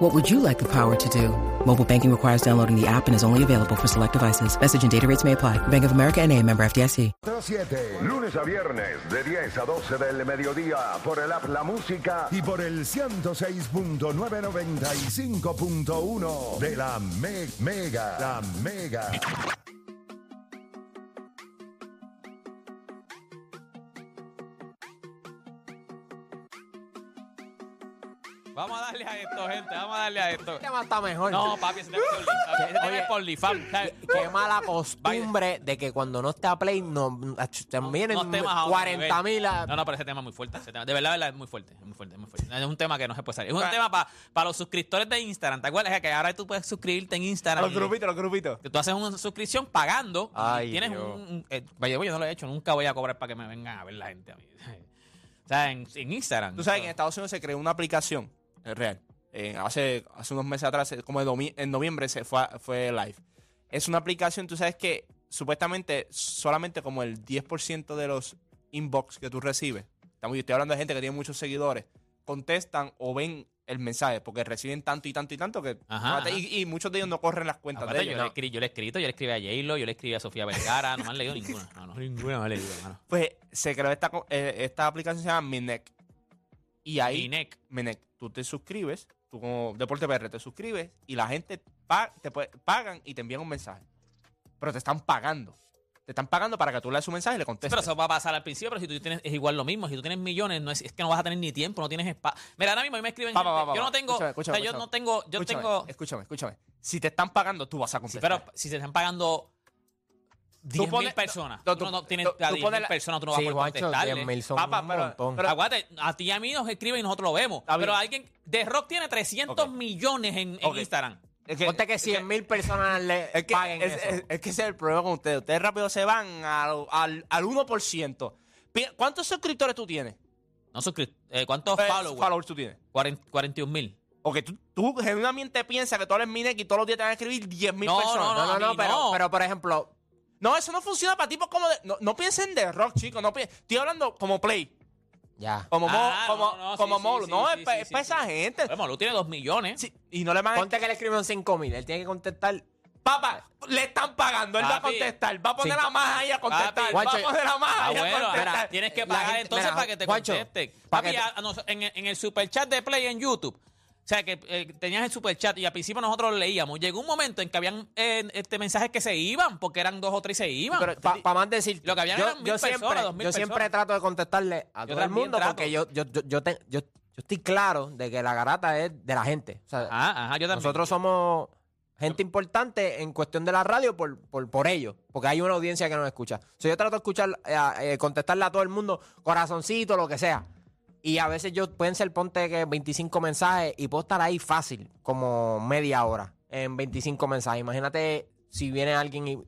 What would you like the power to do? Mobile banking requires downloading the app and is only available for select devices. Message and data rates may apply. Bank of America and a member FDIC. 7, lunes a viernes de 10 a 12 del mediodía por el app La Música y por el 106.995.1 de la Me- Mega. La Mega. Vamos a darle a esto, gente. Vamos a darle a esto. Este tema está mejor. No, papi, ese tema es por Only- ese tema Oye, es por OnlyFans. Qué mala costumbre de que cuando no está Play no, a otro 40 mil. No, no, pero ese tema es muy fuerte. ese tema- de verdad, de verdad, es muy fuerte. Es muy fuerte, es muy fuerte. Es un tema que no se puede salir. Es un tema para los suscriptores de Instagram. ¿Te acuerdas que ahora tú puedes suscribirte en Instagram? Los grupitos, los grupitos. que tú haces una suscripción pagando Ay, y tienes Dios. un... un- eh, yo no lo he hecho. Nunca voy a cobrar para que me vengan a ver la gente a mí. o sea, en, en Instagram. Tú sabes que en Estados Unidos se creó una aplicación, es real. eh, hace, hace unos meses atrás, eh, como en, noviembre, se fue, fue live. Es una aplicación, tú sabes que supuestamente solamente como el 10% de los inbox que tú recibes, estamos, yo estoy hablando de gente que tiene muchos seguidores, contestan o ven el mensaje, porque reciben tanto y tanto y tanto que... Ajá, ajá. y, y muchos de ellos no corren las cuentas Aparte, de yo, ellos. le ¿no? escri- yo le he escrito, yo le escribí a J-Lo, yo le escribí a Sofía Vergara, no me han leído ninguna. No, no, ninguna me han leído, mano. Pues se creó esta, eh, esta aplicación se llama Minek. Y ahí... Minek. Tú te suscribes, tú como Deporte PR te suscribes y la gente pa- te pagan y te envían un mensaje. Pero te están pagando. Te están pagando para que tú leas su mensaje y le contestes. pero eso va a pasar al principio, pero si tú tienes, es igual lo mismo. Si tú tienes millones, no es, es que no vas a tener ni tiempo, no tienes espacio. Mira, ahora mismo a mí me escriben Pa, pa, gente, pa, pa, yo no tengo, Escúchame, o sea, escúchame, yo no tengo, yo escúchame, tengo, Escúchame, escúchame. Si te están pagando, tú vas a Sí, contestar. pero si se están pagando 10 mil pones- personas, no, tú, tú- no tienes tú- a tú 10 pones mil la- personas, tú no vas Sí, a poder contestarle. 10 mil son Papá, un pero- montón. pero- Aguante, a ti y a mí nos escriben y nosotros lo vemos. Pero alguien, The Rock tiene 300 Ok. millones en, en Ok. Instagram. Es que, Ponte que es 100 mil personas le es que, paguen es, eso. es- es que ese es el problema con ustedes. Ustedes rápido se van al, al, al 1%. Pi- ¿Cuántos suscriptores tú tienes? No eh, ¿Cuántos Eh, followers? followers tú tienes. 40 41 mil. O que tú, tú genuinamente piensas que tú eres Minek y todos los días te van a escribir 10 mil No, personas. no, no, no, mí pero, no. pero por ejemplo, No, eso no funciona para tipos como de. No, no piensen de rock, chicos. No pi- Estoy hablando como Play. ya. Como, Mo- Ah, como, no, como sí, Molo. sí, no, sí, es, pa- sí, es sí, para sí. esa gente. Bueno, Lu tiene 2 millones. Sí, y no le van a. Ponte que le escriben 5 mil. Él tiene que contestar. Papá, le están pagando. Él va a contestar. Va a poner Sí. a más ahí a contestar. Papi. va a poner a más Ah, ahí a contestar. ahora tienes que La pagar gente- entonces mira, para que te contesten. para Papi, que te- a- a nos- en, el- en el superchat de Play en YouTube, o sea, que eh, tenías el superchat y al principio nosotros lo leíamos. Llegó un momento en que habían eh, este mensajes que se iban, porque eran dos o tres y se iban. Pero- Para más decir, Lo que habían yo, eran mil yo personas, siempre, dos mil yo siempre personas. trato de contestarle a Yo todo el mundo trato. porque yo, yo, yo, yo, te- yo- yo estoy claro de que la garata es de la gente. O sea, Ajá, ajá, yo también. nosotros somos gente importante en cuestión de la radio por, por, por ello, porque hay una audiencia que nos escucha. O sea, yo trato de escuchar, eh, eh, contestarle a todo el mundo, corazoncito, lo que sea. Y a veces yo pueden ser, ponte que 25 mensajes y puedo estar ahí fácil, como media hora en 25 mensajes. Imagínate si viene alguien y-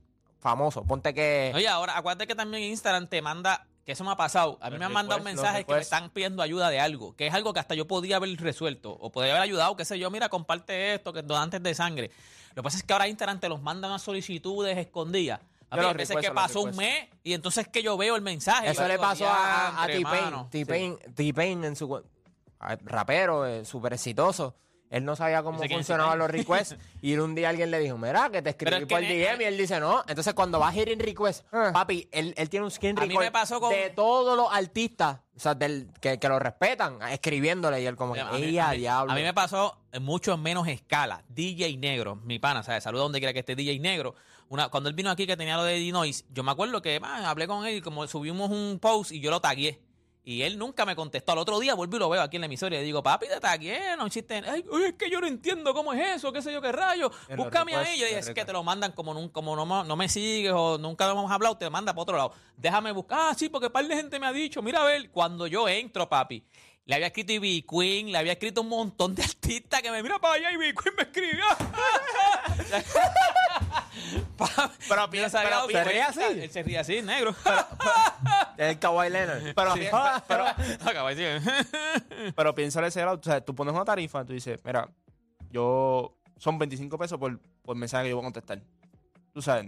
famoso, ponte que... Oye, ahora, acuérdate que también Instagram te manda, que eso me ha pasado. A mí me han mandado mensajes que me están pidiendo ayuda de algo, que es algo que hasta yo podía haber resuelto o podría haber ayudado, qué sé yo, mira, comparte esto, que donantes de sangre. Lo que pasa es que ahora Instagram te los manda unas solicitudes escondidas. Papi, hay veces que pasó un mes y entonces que yo veo el mensaje. Eso le pasó a, a "Diantre, T-Pain. mano". T-Pain T-Pain en su rapero, eh, súper exitoso. Él no sabía cómo funcionaban los requests. y un día alguien le dijo, mira, que te escribí es que por ne- DM. Y él dice, no. Entonces, cuando va a hitting request, papi, él, él tiene un A mí record me pasó con- de todos los artistas o sea, del, que, que lo respetan, escribiéndole. Y él como que, A mí, ella, a mí- diablo. a mí me pasó en mucho menos escala. DJ Negro, mi pana, ¿sabes? Saluda donde quiera que esté DJ Negro. Una, cuando él vino aquí que tenía lo de Dinois, yo me acuerdo que man, hablé con él y como subimos un post y yo lo tagué. Y él nunca me contestó. Al otro día vuelvo y lo veo aquí en la emisora y le digo, papi, te tagué, no existe. Ay, es que yo no entiendo cómo es eso, qué sé yo, qué rayo. En Búscame. Yo dije, en es que te lo mandan como, nun- como no, me- no me sigues o nunca hemos hablado, te manda para otro lado. Déjame buscar. Ah, sí, porque par de gente me ha dicho, mira a ver, cuando yo entro, papi. Le había escrito Ivy Queen, le había escrito un montón de artistas que me mira para allá y Ivy Queen me escribió. Pa- Pero sabía pero oferta. ¿Se ríe así? Él se ríe así, negro. Es el Kawhi Leonard. Pero, pi- pero, Acaba de decir. pero piensa en ese lado. O sea, tú pones una tarifa, tú dices, mira, yo son 25 pesos por, por mensaje que yo voy a contestar. Tú sabes.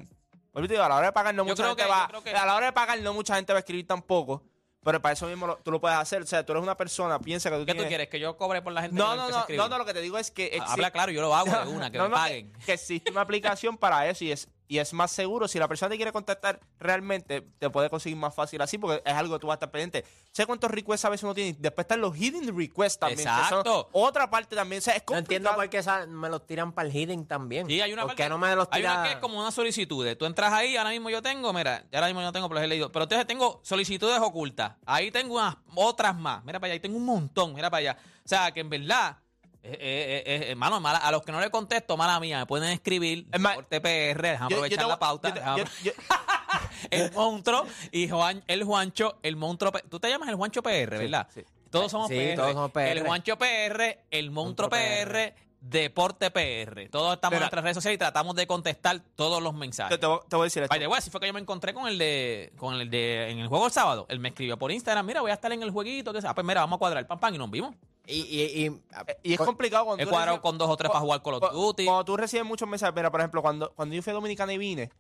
Vuelvo y te digo, a la hora de pagar no Yo mucha creo gente que- va. yo creo que- A la hora de pagar no mucha gente va a escribir tampoco. Pero para eso mismo lo- tú lo puedes hacer. O sea, tú eres una persona, piensa que tú ¿Qué tú tienes- quieres? ¿Que yo cobre por la gente No, que no, no, no, no, lo que te digo es que exi- Habla claro, yo lo hago de una, que No, me no, paguen. Que, que existe una aplicación para eso y es, y es más seguro. Si la persona te quiere contactar realmente, te puede conseguir más fácil así porque es algo que tú vas a estar pendiente. ¿Sé cuántos requests a veces uno tiene? Después están los hidden requests también. que son Exacto. otra parte también. O sea, es No entiendo por qué me los tiran para el hidden también. Sí, hay una ¿Por parte- qué no me los Hay tiran? una que es como una solicitud. Tú entras ahí, ahora mismo yo tengo, mira, ahora mismo yo no tengo, pero los he leído. Pero entonces tengo solicitudes ocultas. Ahí tengo unas otras más. Mira para allá, ahí tengo un montón, mira para allá. O sea, que en verdad, eh, eh, eh, eh, mano, mala- a los que no le contesto, mala mía, me pueden escribir Es más, por TPR, déjame Yo- yo aprovechar te voy- la pauta. yo te- déjame- yo- yo- el monstruo y Juan, el Juancho, el monstruo. Tú te llamas el Juancho PR, ¿verdad? sí. Todos somos Sí, PR. todos somos PR. El Juancho PR, el monstruo Monstruo PR, Deporte PR. Todos estamos en nuestras redes sociales y tratamos de contestar todos los mensajes. te voy te voy a decir esto. Así fue que yo me encontré con el de con el de en el juego el sábado. Él me escribió por Instagram, mira, voy a estar en el jueguito, que sea. Ah, pues mira, vamos a cuadrar el pam pam y nos vimos. Y, y, y, Eh, Y es complicado cuando He cuadrado con dos o tres para jugar Call of Duty. Cuando tú recibes muchos mensajes, mira, por ejemplo, cuando, cuando yo fui a Dominicana y vine,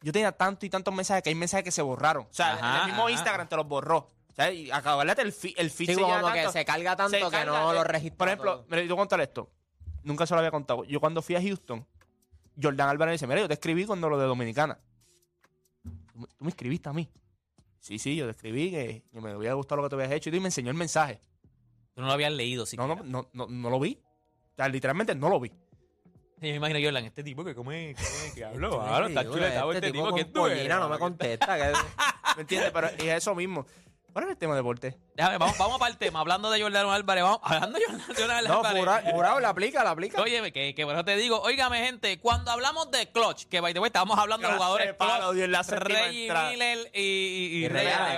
yo tenía tanto y tantos mensajes que hay mensajes que se borraron. O sea, Ajá, el mismo ajá. Instagram te los borró. O sea, y acabarle el, fi- el feed Sí, se como que se carga tanto se que carga, no eh, lo registra Por ejemplo, mira, yo contar esto. Nunca se lo había contado. Yo cuando fui a Houston, Jordan Álvarez dice, mira, yo te escribí cuando lo de Dominicana. Tú me- escribiste a mí. Sí, sí, yo te escribí que, que me había gustado lo que te habías hecho y tú me enseñó el mensaje. Tú no lo habías leído, sí. No, no, no, no, no lo vi. O sea, literalmente no lo vi. Yo me imagino yo, este tipo que come, come que habló, claro, está chuletado este este tipo que tú eres, no me contesta. que- ¿Me entiendes? Pero es eso mismo. ¿Cuál es el tema de deporte? Déjame, vamos, vamos para el tema. Hablando de Jordano Álvarez, vamos, hablando de Jordano No, Álvarez. jurado, jurado, la aplica, la aplica. Oye, que, que eso te digo, óigame, gente, cuando hablamos de clutch, que by the way, estábamos hablando de jugadores clutch, Dios, la entrada. Miller y, y- y.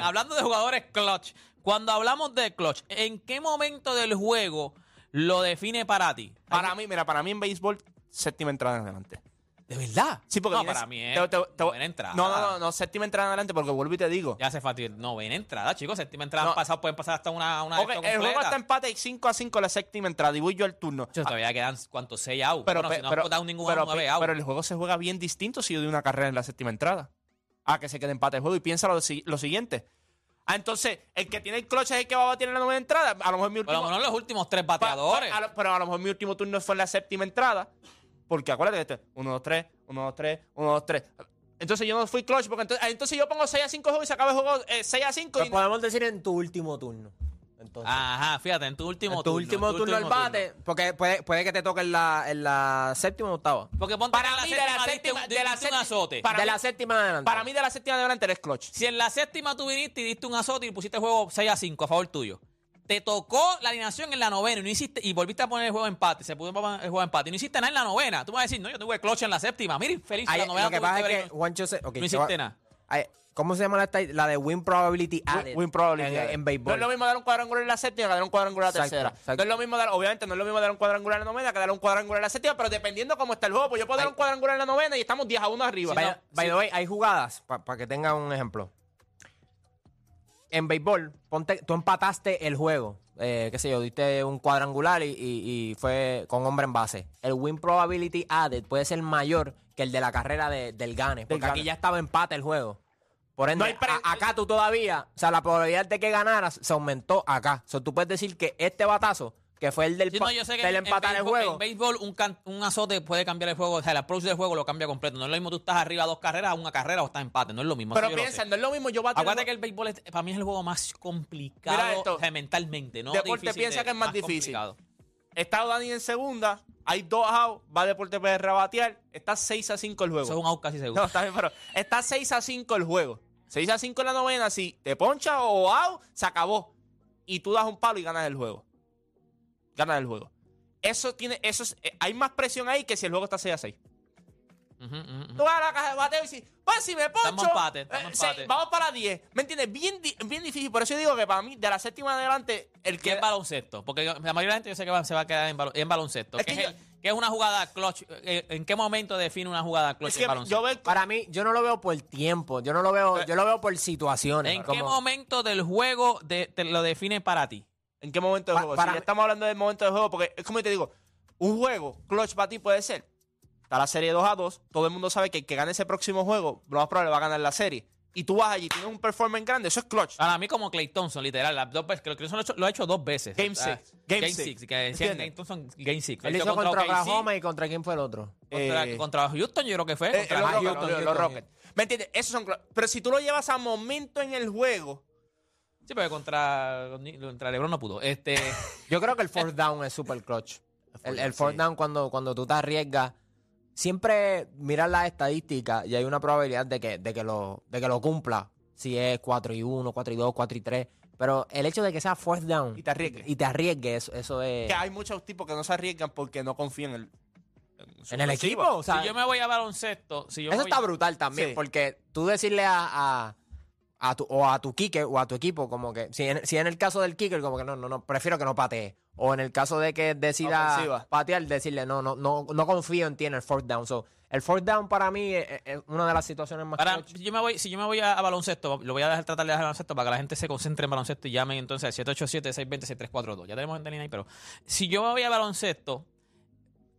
Hablando de jugadores clutch, cuando hablamos de clutch, ¿en qué momento del juego lo define para ti? Para mí, mira, para mí en béisbol, séptima entrada en adelante. ¿De verdad? Sí, porque no, vienes- para mí es te- te- te- buena entrada. No, no, no, no, séptima entrada en adelante porque vuelvo y te digo. Ya hace fácil. No, buena entrada, chicos. Séptima entrada No. han pasado, pueden pasar hasta una, una el juego está empate 5 a 5 la séptima entrada y voy yo al turno. Chicos, Todavía quedan, ¿cuántos? 6 outs. Pero, Bueno, pe- si no pero, has dado ningún pero, out, 9 pe- pero el juego se juega bien distinto si yo doy una carrera en la séptima entrada. A que se quede empate el juego y piensa lo siguiente. Ah, entonces, el que tiene el clutch es el que va a batir en la novena entrada. A lo mejor mi Por lo último. menos los últimos tres pa- pa- bateadores. a lo- pero a lo mejor mi último turno fue en la séptima entrada. Porque acuérdate que este 1, 2, 3, 1, 2, 3, 1, 2, 3. Entonces yo no fui clutch porque entonces, entonces yo pongo 6 a 5 juegos y se acaba el juego eh, 6 a 5. Pues Y, podemos decir en tu último turno. Entonces, Ajá, fíjate, en tu último en tu turno. último en tu turno al último bate, turno. porque puede, puede que te toque en la, en la séptima o octava. Porque ponte Para que en mí, de la diste séptima- de la diste un séptima- azote. para de mí- la séptima en adelante. para mí de la séptima en adelante eres clutch. Si en la séptima tú viniste y diste un azote y pusiste el juego 6 a 5 a favor tuyo, te tocó la alineación en la novena y no hiciste y volviste a poner el juego de empate, se puso el juego de empate y no hiciste nada en la novena, tú vas a decir, no, yo tuve clutch en la séptima. Mira, feliz Ay, la novena. lo que tuviste pasa es que break. Juancho se... ok, no te hiciste nada. ¿Cómo se llama la, de win probability added? Win probability. En, en béisbol. No es lo mismo dar un cuadrangular en la séptima que dar un cuadrangular en la tercera. exacto. No es lo mismo dar, obviamente, no es lo mismo dar un cuadrangular en la novena que dar un cuadrangular en la séptima, pero dependiendo cómo está el juego, pues yo puedo dar un cuadrangular en la novena y estamos 10 a 1 arriba. By, No, by sí. the way, hay jugadas, para que tengan un ejemplo. En béisbol, ponte, tú empataste el juego. Eh, qué sé yo, diste un cuadrangular y, y- y fue con hombre en base. El win probability added puede ser mayor que el de la carrera de- del gane. Porque aquí ya estaba empate el juego. Por ende, No pre- a- acá tú todavía, o sea, la probabilidad de que ganaras se aumentó acá. O sea, tú puedes decir que este batazo, que fue el del, Sí, pa- no, yo sé que del en, empatar el béisbol, juego. en béisbol un, can- un azote puede cambiar el juego, o sea, el approach del juego lo cambia completo. No es lo mismo tú estás arriba dos carreras a una carrera o estás empate, no es lo mismo. Pero piensa, no es lo mismo yo batir Acuérdate en- que el béisbol es- para mí es el juego más complicado Mira esto. o sea, mentalmente, ¿no? Deporte Difícil piensa de- que es más difícil. complicado. Está Dani en segunda, hay dos outs, va Deporte PR a batear, está 6 a 5 el juego. Eso es un out casi seguro. No, está bien, pero está 6 a 5 el juego. 6 a 5 en la novena, si te poncha o out, se acabó. Y tú das un palo y ganas el juego. Ganas el juego. Eso tiene, eso es- eh, hay más presión ahí que si el juego está 6 a 6. Ujú, ujú, ujú. Tú vas a la caja de bateo y dices, pues si me poncho, Estamos empate, estamos eh, empate. vamos para 10. ¿Me entiendes? Bien, bien difícil. Por eso yo digo que para mí, de la séptima en adelante, el que es baloncesto, porque la mayoría de la gente yo sé que va- se va a quedar en, balo- en baloncesto, Es que que es yo- el- ¿Qué es una jugada clutch? Eh, ¿En qué momento define una jugada clutch Es en que baloncesto? yo veo Para mí, yo no lo veo por tiempo. Yo no lo veo, yo lo veo por situaciones. ¿En qué como- momento del juego de- te lo define para ti? ¿En qué momento del Pa- juego? para si ya estamos hablando del momento del juego, porque es como te digo, un juego, clutch para ti puede ser. Está la serie 2 a 2, todo el mundo sabe que el que gane ese próximo juego, lo más probable va a ganar la serie. Y tú vas allí, tienes un performance grande, eso es clutch. Para mí como Clay Thompson, literal, las dos veces, creo que lo ha hecho, lo ha hecho dos veces. Game Ah, six. Game Game six. six, que decían. Clay Thompson, Game six. Él Lo hizo contra OKC, Oklahoma y contra quién fue el otro. contra, Eh, contra Houston, yo creo que fue. Eh, contra los, Ah, Rockets, Houston. los- los Rockets. ¿Me entiendes? Esos son clutch. Pero si tú lo llevas a momento en el juego, Sí, pero contra, contra LeBron no pudo. Este, Yo creo que el fourth down es super clutch. El, el fourth sí. down cuando, cuando tú te arriesgas, siempre miras las estadísticas y hay una probabilidad de que, de que, lo, de que lo cumpla. Si es 4 y 1, 4 y 2, 4 y 3. Pero el hecho de que sea fourth down Y te arriesgues. y te arriesgues, eso, eso es... que hay muchos tipos que no se arriesgan porque no confían en el, en el equipo, o sea, si yo me voy a baloncesto, si yo eso voy- está brutal también, Sí. porque tú decirle a, a, a tu, o a tu kicker o a tu equipo, como que, si en, si en el caso del kicker, como que no, no, no, prefiero que no patee. O en el caso de que decida Ofensiva. patear, decirle, no, no, no, no confío en ti en el fourth down. So, el fourth down para mí es, es- es una de las situaciones más Para, clutch. si yo me voy, si yo me voy a, a baloncesto, lo voy a dejar tratar de dejar baloncesto para que la gente se concentre en baloncesto y llamen entonces al 787-620-6342. Ya tenemos gente en ahí, pero si yo me voy a baloncesto,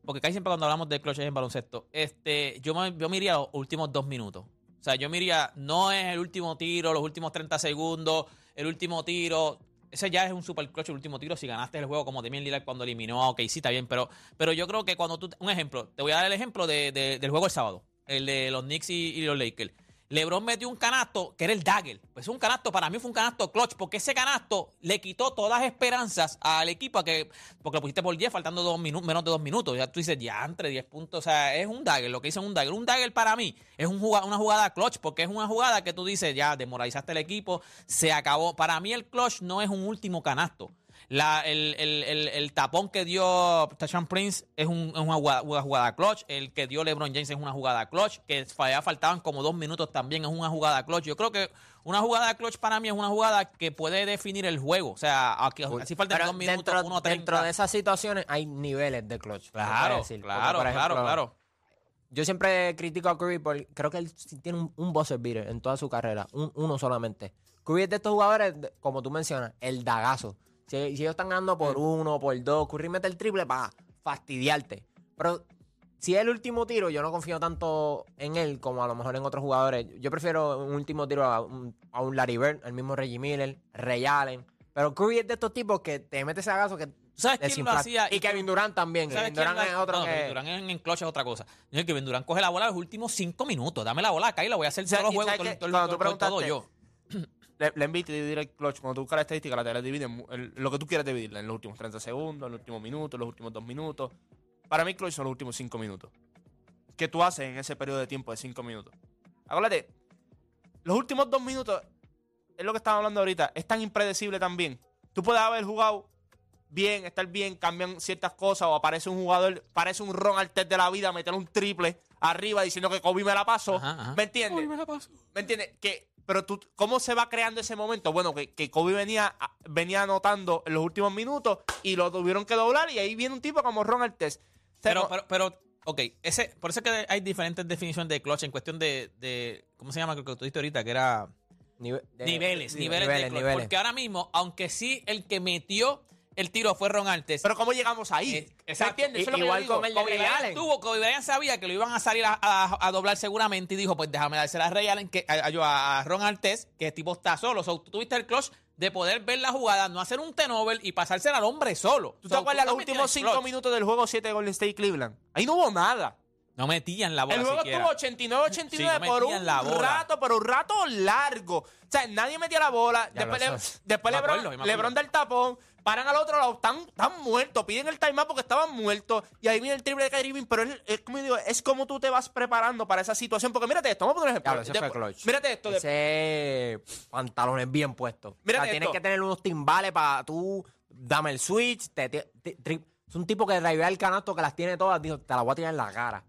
porque casi siempre cuando hablamos de clutches en baloncesto, este, yo me, yo me iría a los últimos dos minutos. O sea, yo me iría, no es el último tiro, los últimos 30 segundos, el último tiro. Ese ya es un super clutch, el último tiro. Si ganaste el juego, como Demian Lillard cuando eliminó a OK, sí, está bien. Pero, pero yo creo que cuando tú. Un ejemplo, te voy a dar el ejemplo de- de- del juego el sábado, el de los Knicks y los Lakers. LeBron metió un canasto que era el dagger. Pues un canasto, para mí fue un canasto clutch, porque ese canasto le quitó todas las esperanzas al equipo a que, porque lo pusiste por 10, faltando dos minutos, menos de dos minutos. Ya tú dices, ya entre 10 puntos. O sea, es un dagger, lo que hizo un dagger. Un dagger para mí es una jugada clutch, porque es una jugada que tú dices, ya desmoralizaste el equipo, se acabó. Para mí el clutch no es un último canasto. La, el, el- el- el tapón que dio Tashan Prince es, un- es una, jugada, una jugada clutch. El que dio LeBron James es una jugada clutch. Que ya faltaban como dos minutos también es una jugada clutch. Yo creo que una jugada clutch para mí es una jugada que puede definir el juego. O sea, aquí, así faltan Pero dos minutos, dentro, uno dentro de esas situaciones hay niveles de clutch. Claro, decir. Claro, ejemplo, claro, claro. Yo siempre critico a Curry porque creo que él tiene un, un buzzer beater en toda su carrera, un- uno solamente. Curry es de estos jugadores, como tú mencionas, el dagazo. Si, si ellos están ganando por uno, por dos, Curry mete el triple para fastidiarte. Pero si es el último tiro, yo no confío tanto en él como a lo mejor en otros jugadores. Yo prefiero un último tiro a un, a un Larry Bird, al mismo Reggie Miller, Ray Allen. Pero Curry es de estos tipos que te mete ese dagazo que ¿Tú sabes quién lo hacía? Y Kevin Durant también. ¿Sabes Kevin Durant es otro no, que... Kevin Durant en, en clutch es otra cosa. Yo, Kevin Durant coge la bola los últimos cinco minutos. Dame la bola acá y la voy a hacer todos los juegos, todo, todo- todo- yo. Le, le invito a dividir el clutch. Cuando tú buscas la estadística, la te divide en, en lo que tú quieras dividirla. En los últimos 30 segundos, en los últimos minutos, en los últimos 2 minutos. Para mí, clutch son los últimos 5 minutos. ¿Qué tú haces en ese periodo de tiempo de 5 minutos? Acuérdate, los últimos 2 minutos, es lo que estaba hablando ahorita, es tan impredecible también. Tú puedes haber jugado bien, estar bien, cambian ciertas cosas o aparece un jugador, parece un Ron Artest de la vida, meter un triple arriba diciendo que Kobe me la pasó. Ajá, ajá. ¿Me entiendes? ¿Me entiendes? Que, pero tú, ¿cómo se va creando ese momento? Bueno, que, que Kobe venía, venía anotando en los últimos minutos y lo tuvieron que doblar y ahí viene un tipo como Ron Artest. O sea, Pero, no- pero, pero, ok, ese, por eso es que hay diferentes definiciones de clutch en cuestión de, de ¿cómo se llama? Creo que tú dijiste ahorita, que era Nive- de- niveles, de- niveles, de clutch. niveles. Porque ahora mismo, aunque sí el que metió el tiro fue Ron Artes. pero ¿cómo llegamos ahí? Eh, ¿Se entiende? Eso es lo que Igual yo digo. Kobe Bryant tuvo, Kobe Bryant sabía que lo iban a salir a, a- a doblar seguramente y dijo, pues déjame dársela a Ray Allen, que, a, Ron Artes, que el tipo está solo. So, tú tuviste el clutch de poder ver la jugada, no hacer un tenovel y pasársela al hombre solo. ¿Tú So, te acuerdas los últimos tienes 5 clutch. minutos del juego 7 de Golden State Cleveland? Ahí no hubo nada. No metían la bola El juego siquiera. estuvo 89-89 Sí, no por un la bola. rato, pero un rato largo. O sea, nadie metía la bola. Ya después le- después Lebron, acuerdo. Lebron del tapón, paran al otro lado, están, están muertos, piden el timeout porque estaban muertos. Y ahí viene el triple de Kyrie pero es, es como digo, es como tú te vas preparando para esa situación. Porque mírate esto, vamos a poner un ejemplo. Claro, ese fue Después- clutch. Mírate esto. Ese pantalones bien puestos. Mírate o sea, tienes que tener unos timbales para tú dame el switch. Te, te- es un tipo que drivea el canasto que las tiene todas. Dijo, te la voy a tirar en la cara.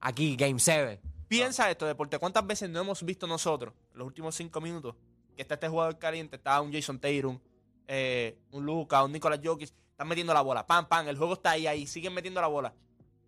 Aquí, Game 7. Piensa esto, deporte. ¿Cuántas veces no hemos visto nosotros en los últimos cinco minutos que está este jugador caliente, está un Jason Tatum, eh, un Luca, un Nicolas Jokic, están metiendo la bola, pam, pam, el juego está ahí, ahí, siguen metiendo la bola.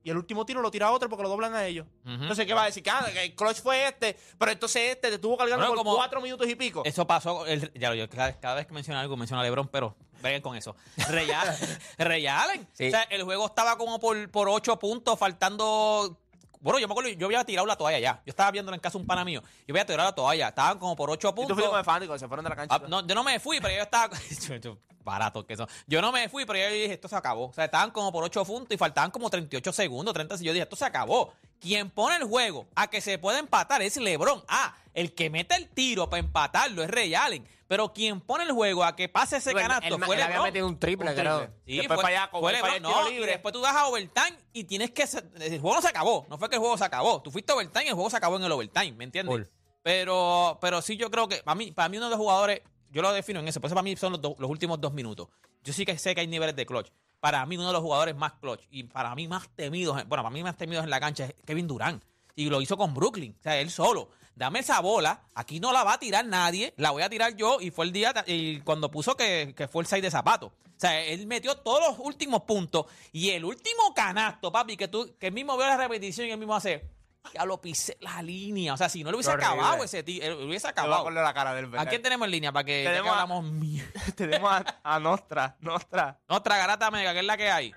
y el último tiro lo tira otro porque lo doblan a ellos. Ujú. Entonces, ¿qué va a decir? Que ah, que el clutch fue este, pero entonces este te estuvo cargando Bueno, por como- cuatro minutos y pico. Eso pasó, el- ya, yo cada, cada vez que menciono algo menciono a LeBron, pero vengan con eso. Ray Allen. Ray Allen. Sí. O sea, el juego estaba como por, por 8 puntos, faltando. Bueno, yo me acuerdo, yo había tirado la toalla ya. Yo estaba viendo en casa un pana mío. Yo había tirado la toalla. Estaban como por 8 y tú puntos. fuiste como fanático, se fueron de la cancha. Ah, no, yo no me fui, pero yo estaba. yo- yo- barato que son. Yo no me fui, pero yo dije, esto se acabó. O sea, estaban como por 8 puntos y faltaban como 38 segundos, 30 Yo dije, esto se acabó. Quien pone el juego a que se pueda empatar es LeBron. Ah, el que mete el tiro para empatarlo es Ray Allen. Pero quien pone el juego a que pase ese él- canasto él fue había LeBron. metido un triple, Un creo. Sí, Después fue, LeBron, falla el no, libre. después tú vas a overtime y tienes que... se- El juego no se acabó. No fue que el juego se acabó. Tú fuiste a overtime y el juego se acabó en el overtime, ¿me entiendes? Pero, pero sí yo creo que para mí, para mí uno de los jugadores, yo lo defino en eso, por eso para mí son los, últimos dos minutos. Yo sí que sé que hay niveles de clutch. Para mí uno de los jugadores más clutch y para mí más temidos, en- bueno, para mí más temidos en la cancha es Kevin Durant. Y lo hizo con Brooklyn, o sea, él solo. Dame esa bola, aquí no la va a tirar nadie, la voy a tirar yo. Y fue el día, y cuando puso que, que fue el 6 de zapato. O sea, él metió todos los últimos puntos y el último canasto, papi, que tú, que él mismo veo la repetición y él mismo hace, ya lo pisé la línea. O sea, si no lo hubiese Horrible. acabado ese tío, hubiese Te voy a acabado. la cara del ¿A quién tenemos en línea para que, Tenemos a- hablamos mierda? Tenemos a, a Nostra, Nostra. Otra garata mega, que es la que hay.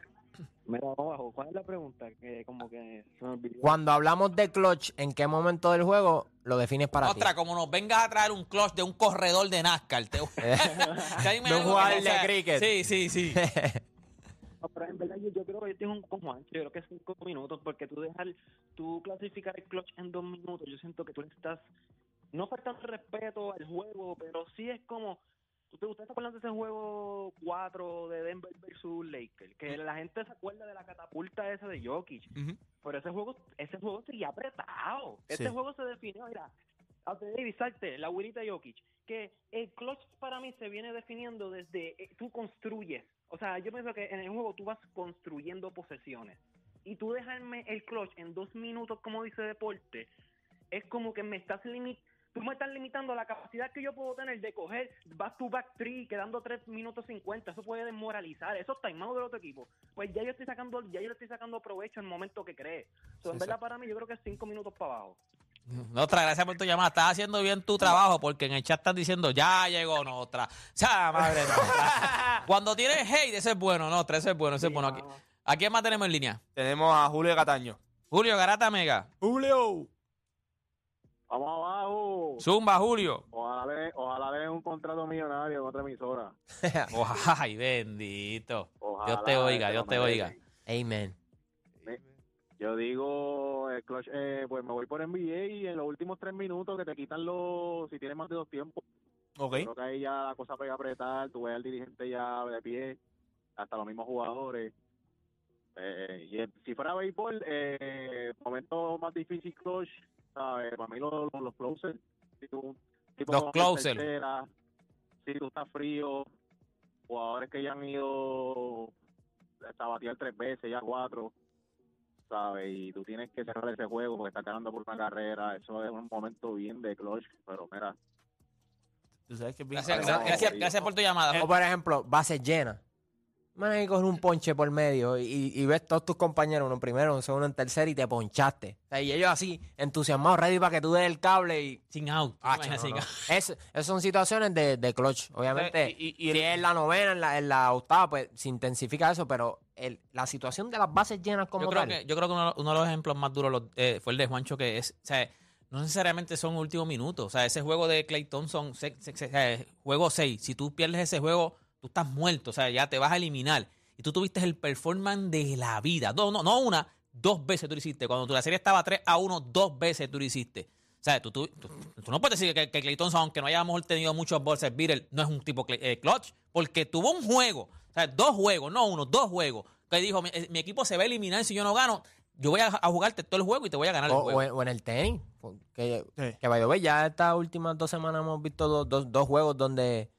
Mira, abajo. ¿Cuál es la pregunta? Que como que se me olvidó. Cuando hablamos de clutch, ¿en qué momento del juego lo defines para Otra, ti? como nos vengas a traer un clutch de un corredor de NASCAR. Te... De un jugador de cricket. Sí, sí, sí. Pero en verdad yo, yo creo que yo tengo un como ancho, yo creo que es cinco minutos, porque tú dejar, tú clasificar el clutch en dos minutos, yo siento que tú le estás, no faltando respeto al juego, pero sí es como, usted, usted está hablando de ese juego 4 de Denver versus Lakers, que la gente se acuerda de la catapulta esa de Jokic, pero ese juego, ese juego sería apretado, Sí. ese juego se definió, mira, Ante David, salte, la abuelita Jokic, que el clutch para mí se viene definiendo desde eh, tú construyes. O sea, yo pienso que en el juego tú vas construyendo posesiones. Y tú dejarme el clutch en dos minutos, como dice Deporte, es como que me estás limitando. Tú me estás limitando la capacidad que yo puedo tener de coger back to back three quedando 3 minutos 50. Eso puede desmoralizar. Eso está timeouts del otro equipo. Pues ya yo estoy sacando, ya yo le estoy sacando provecho en el momento que cree. So, en verdad, para mí, yo creo que es 5 minutos para abajo. Otra, gracias por tu llamada. Estás haciendo bien tu trabajo porque en el chat están diciendo, ya llegó Nostra. Madre Nostra. Cuando tienes hate, ese es bueno, Nostra, ese es bueno, ese es bueno. Aquí- ¿A quién más tenemos en línea? Tenemos a Julio Cataño. Julio Garata Mega. Julio. Vamos abajo. Zumba, Julio. Ojalá le, ojalá le den un contrato millonario en otra emisora. Ay, bendito. Ojalá, Dios te oiga, se Dios te oiga. Amen. Yo digo, el clutch, eh, pues me voy por NBA y en los últimos tres minutos que te quitan los, si tienes más de dos tiempos, Ok. creo que ahí ya la cosa pega a apretar, tú ves al dirigente ya de pie, hasta los mismos jugadores. Eh, y el- si fuera béisbol, eh, momento más difícil clutch, ¿sabes? Para mí los, los, los closers, si tú- tipo Los closers. tercera, si tú estás frío, jugadores que ya han ido hasta batear tres veces, ya cuatro, ¿sabes? Y tú tienes que cerrar ese juego porque estás ganando por una carrera, eso es un momento bien de clutch, pero mira, Tú sabes que es bien- Gracias, por tu llamada. O por ejemplo, bases llenas. Man, hay que coger un ponche por medio y, y ves todos tus compañeros, uno en primero, un segundo, en tercero y te ponchaste. O sea, y ellos así, entusiasmados, ready para que tú des el cable y... Sin out. Ah, Imagina, no, sin no. out. Es- esas son situaciones de, de clutch. Obviamente, Y- y- y si el- es la novena, en la, en la octava, pues se intensifica eso, pero el- la situación de las bases llenas como Yo creo, tal... que, yo creo que uno, uno de los ejemplos más duros los- eh, fue el de Juancho, que es, o sea, no necesariamente son últimos minutos. O sea, ese juego de Clay Thompson, se- se- se- juego 6, si tú pierdes ese juego, tú estás muerto, o sea, ya te vas a eliminar. Y tú tuviste el performance de la vida. No, no, no una, dos veces tú lo hiciste. Cuando la serie estaba 3 a 1, dos veces tú lo hiciste. O sea, tú, tú, tú- tú no puedes decir que, que Clay Thompson, aunque no haya a lo mejor tenido muchos bolsas beaters, no es un tipo eh, clutch, porque tuvo un juego, sea, dos juegos, no uno, dos juegos, que dijo, mi, eh, mi equipo se va a eliminar si yo no gano, yo voy a, a jugarte todo el juego y te voy a ganar el O, juego. o en, o en el tenis. Que, Sí. que by the way, ya estas últimas dos semanas hemos visto dos, dos, dos juegos donde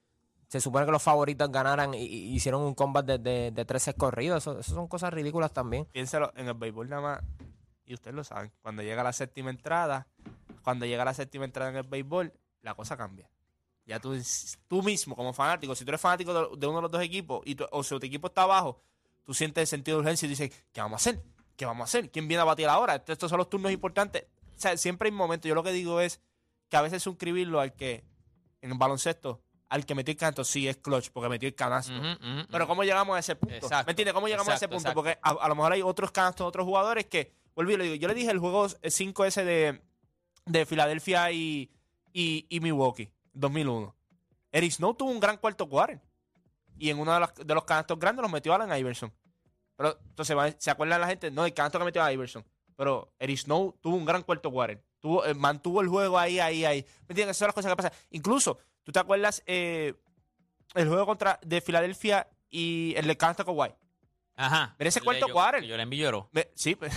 se supone que los favoritos ganaran y, y hicieron un combat de, de, de tres sets corridos. Eso, eso son cosas ridículas también. Piénsalo, en el béisbol nada más, y ustedes lo saben, cuando llega la séptima entrada, cuando llega la séptima entrada en el béisbol, la cosa cambia. Ya tú, tú mismo, como fanático, si tú eres fanático de, de uno de los dos equipos, y tú- o si tu equipo está abajo, tú sientes el sentido de urgencia y dices, ¿qué vamos a hacer? ¿qué vamos a hacer? ¿Quién viene a batir ahora? Estos son los turnos importantes. O sea, siempre hay momentos. Yo lo que digo es que a veces suscribirlo al que, en un baloncesto, al que metió el canasto, sí es clutch, porque metió el canasto. Pero. ¿cómo llegamos a ese punto? Exacto, ¿Me entiendes? ¿Cómo llegamos a ese punto? exacto. Porque a, a lo mejor hay otros canastos otros jugadores que, volví, lo digo, yo le dije el juego 5S de, de Filadelfia y, y, y Milwaukee, 2001. Eric Snow tuvo un gran cuarto quarter. Y en uno de los, de los canastos grandes los metió Alan Iverson. Pero entonces se acuerdan la gente, no, el canasto que metió a Iverson. Pero Eric Snow tuvo un gran cuarto quarter. Tuvo, eh, mantuvo el juego ahí, ahí, ahí. ¿Me entiendes? Esas son las cosas que pasan. Incluso, ¿tú te acuerdas eh, el juego contra de Filadelfia y el de canasto Kawhi? Ajá. Mira ese cuarto yo- quarter. Yo le envío lloró. Me- sí, pues,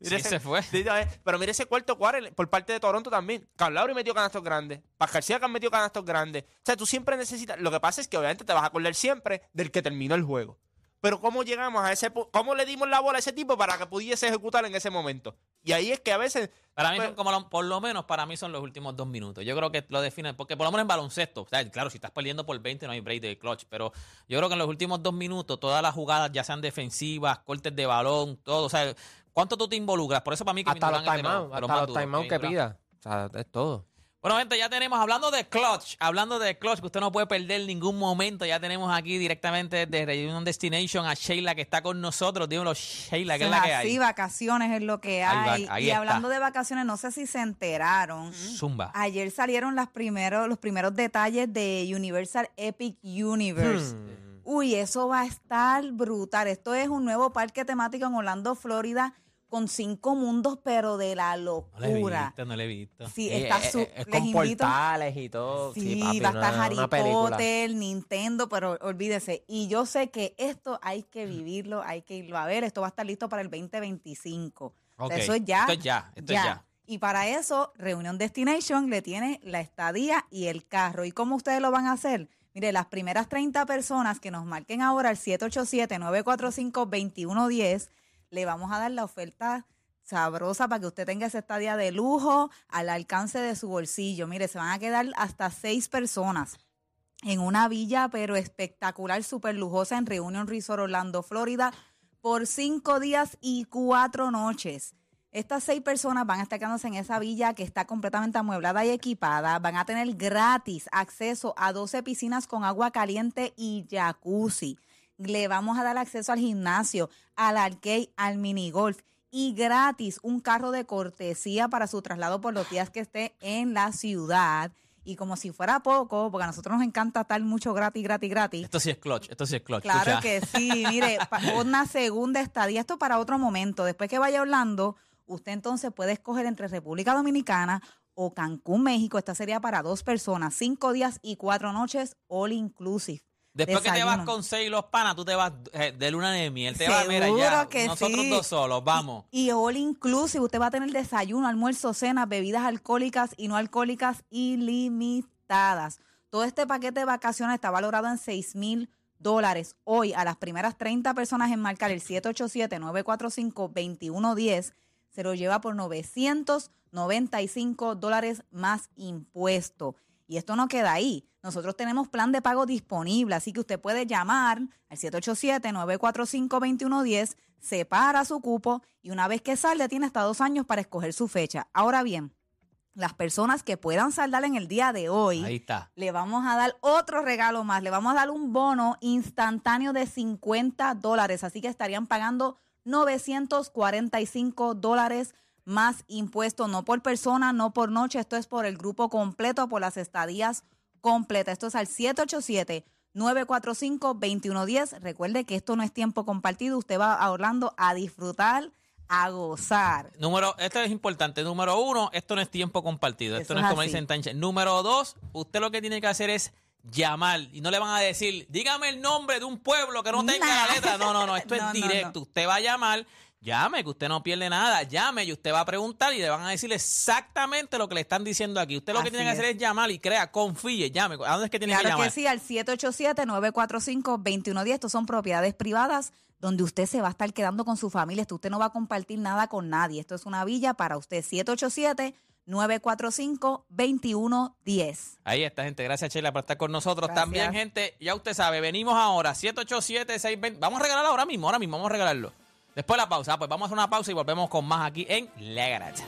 Sí, se fue. Pero mira ese cuarto quarter por parte de Toronto también. Carl Lowry metió canastos grandes. Pascal Siakam metió canastos grandes. O sea, tú siempre necesitas... Lo que pasa es que obviamente te vas a acordar siempre del que terminó el juego. Pero ¿cómo llegamos a ese... ¿Cómo le dimos la bola a ese tipo para que pudiese ejecutar en ese momento? Y ahí es que a veces... Para mí pues, son como, lo- por lo menos para mí son los últimos dos minutos. Yo creo que lo definen, porque por lo menos en baloncesto, o sea, claro, si estás perdiendo por 20 no hay break de clutch, pero yo creo que en los últimos dos minutos todas las jugadas, ya sean defensivas, cortes de balón, todo, o sea, ¿cuánto tú te involucras? Por eso para mí que Hasta los timeouts, hasta los timeouts que pida. O sea, es todo. Bueno, gente, ya tenemos, hablando de clutch, hablando de clutch, que usted no puede perder ningún momento, ya tenemos aquí directamente desde Reunion Destination a Sheila que está con nosotros. Dímelo, Sheila, ¿qué es la que hay? vacaciones es lo que Ahí va, hay. ahí y está. hablando de vacaciones, no sé si se enteraron. Zumba. Ayer salieron las primeros, los primeros detalles de Universal Epic Universe. Hmm. Uy, eso va a estar brutal. Esto es un nuevo parque temático en Orlando, Florida, con cinco mundos, pero de la No le he locura. visto, no le he visto. Sí, está eh, su- eh, es les con invito. portales y todo. Sí, papi, va a estar una- Harry. Potter, Nintendo, pero olvídese. Y yo sé que esto hay que vivirlo, hay que irlo a ver. Esto va a estar listo para el 2025. O sea, Ok, eso es ya. Esto es ya, esto es ya. Y para eso, Reunión Destination le tiene la estadía y el carro. ¿Y cómo ustedes lo van a hacer? Mire, las primeras 30 personas que nos marquen ahora al 787-945-2110, le vamos a dar la oferta sabrosa para que usted tenga esa estadía de lujo al alcance de su bolsillo. Mire, se van a quedar hasta seis personas en una villa, pero espectacular, súper lujosa en Reunion Resort Orlando, Florida, por cinco días y cuatro noches. Estas seis personas van a estar quedándose en esa villa que está completamente amueblada y equipada. Van a tener gratis acceso a 12 piscinas con agua caliente y jacuzzi. Le vamos a dar acceso al gimnasio, al arcade, al minigolf y gratis un carro de cortesía para su traslado por los días que esté en la ciudad. Y como si fuera poco, porque a nosotros nos encanta estar mucho gratis, gratis, gratis. Esto sí es clutch, esto sí es clutch. Claro escucha. que sí, mire, una segunda estadía, esto para otro momento. Después que vaya a Orlando, usted entonces puede escoger entre República Dominicana o Cancún, México. Esta sería para dos personas, cinco días y cuatro noches, all inclusive. Después que te vas con seis y los panas, tú te vas eh, de luna de miel. Te vas, mira, ya. que Nosotros sí. dos solos, vamos. Y all inclusive, usted va a tener desayuno, almuerzo, cena, bebidas alcohólicas y no alcohólicas ilimitadas. Todo este paquete de vacaciones está valorado en 6 mil dólares. Hoy, a las primeras 30 personas en marcar el 787-945-2110, se lo lleva por 995 dólares más impuesto. Y esto no queda ahí. Nosotros tenemos plan de pago disponible, así que usted puede llamar al 787-945-2110, separa su cupo y una vez que salde tiene hasta dos años para escoger su fecha. Ahora bien, las personas que puedan saldar en el día de hoy, Ahí está. le vamos a dar otro regalo más. Le vamos a dar un bono instantáneo de 50 dólares. Así que estarían pagando 945 dólares más impuestos, no por persona, no por noche. Esto es por el grupo completo, por las estadías completas. Esto es al 787. 945-2110. Recuerde que esto no es tiempo compartido. Usted va a Orlando a disfrutar, a gozar. Número, esto es importante. Número uno, esto no es tiempo compartido. Esto no es es como dicen Tanche. Número dos, usted lo que tiene que hacer es llamar y no le van a decir, dígame el nombre de un pueblo que no tenga Nah. la letra. No, no, no, esto No, es directo. Usted va a llamar, llame, que usted no pierde nada, llame y usted va a preguntar y le van a decir exactamente lo que le están diciendo aquí. Usted lo que tiene que hacer es. llamar y crea, confíe, llame. ¿A dónde es que tiene que Claro llamar? que sí, al 787-945-2110. Estos son propiedades privadas donde usted se va a estar quedando con su familia. Esto usted no va a compartir nada con nadie. Esto es una villa para usted. 787-945-2110. Ahí está, gente. Gracias, Sheila, por estar con nosotros. Gracias. También, gente, ya usted sabe, venimos ahora, 787-620. Vamos a regalarlo ahora mismo, ahora mismo, vamos a regalarlo. Después de la pausa, pues vamos a hacer una pausa y volvemos con más aquí en La Garata.